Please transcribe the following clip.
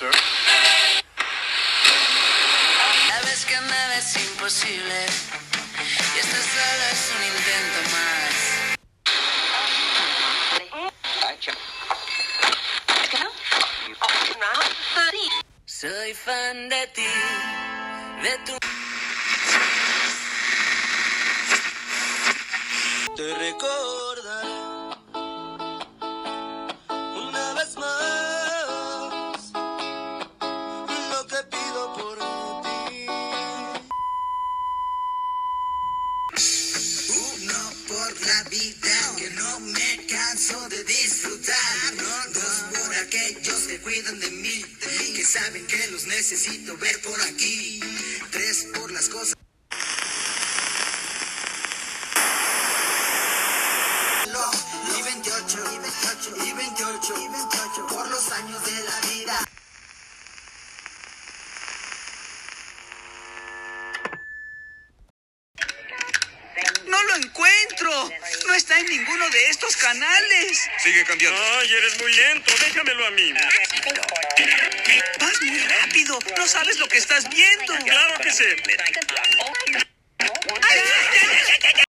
Sir. Sabes que me ves imposible. Y esto solo es un intento más. Soy fan de ti, de tu... Te recuerdo. Uno por la vida que no me canso de disfrutar. Dos por aquellos que cuidan de mí, que saben que los necesito ver por aquí. No está en ninguno de estos canales. Sigue cambiando. Ay, eres muy lento, déjamelo a mí. Vas muy rápido. No sabes lo que estás viendo. Claro que sé.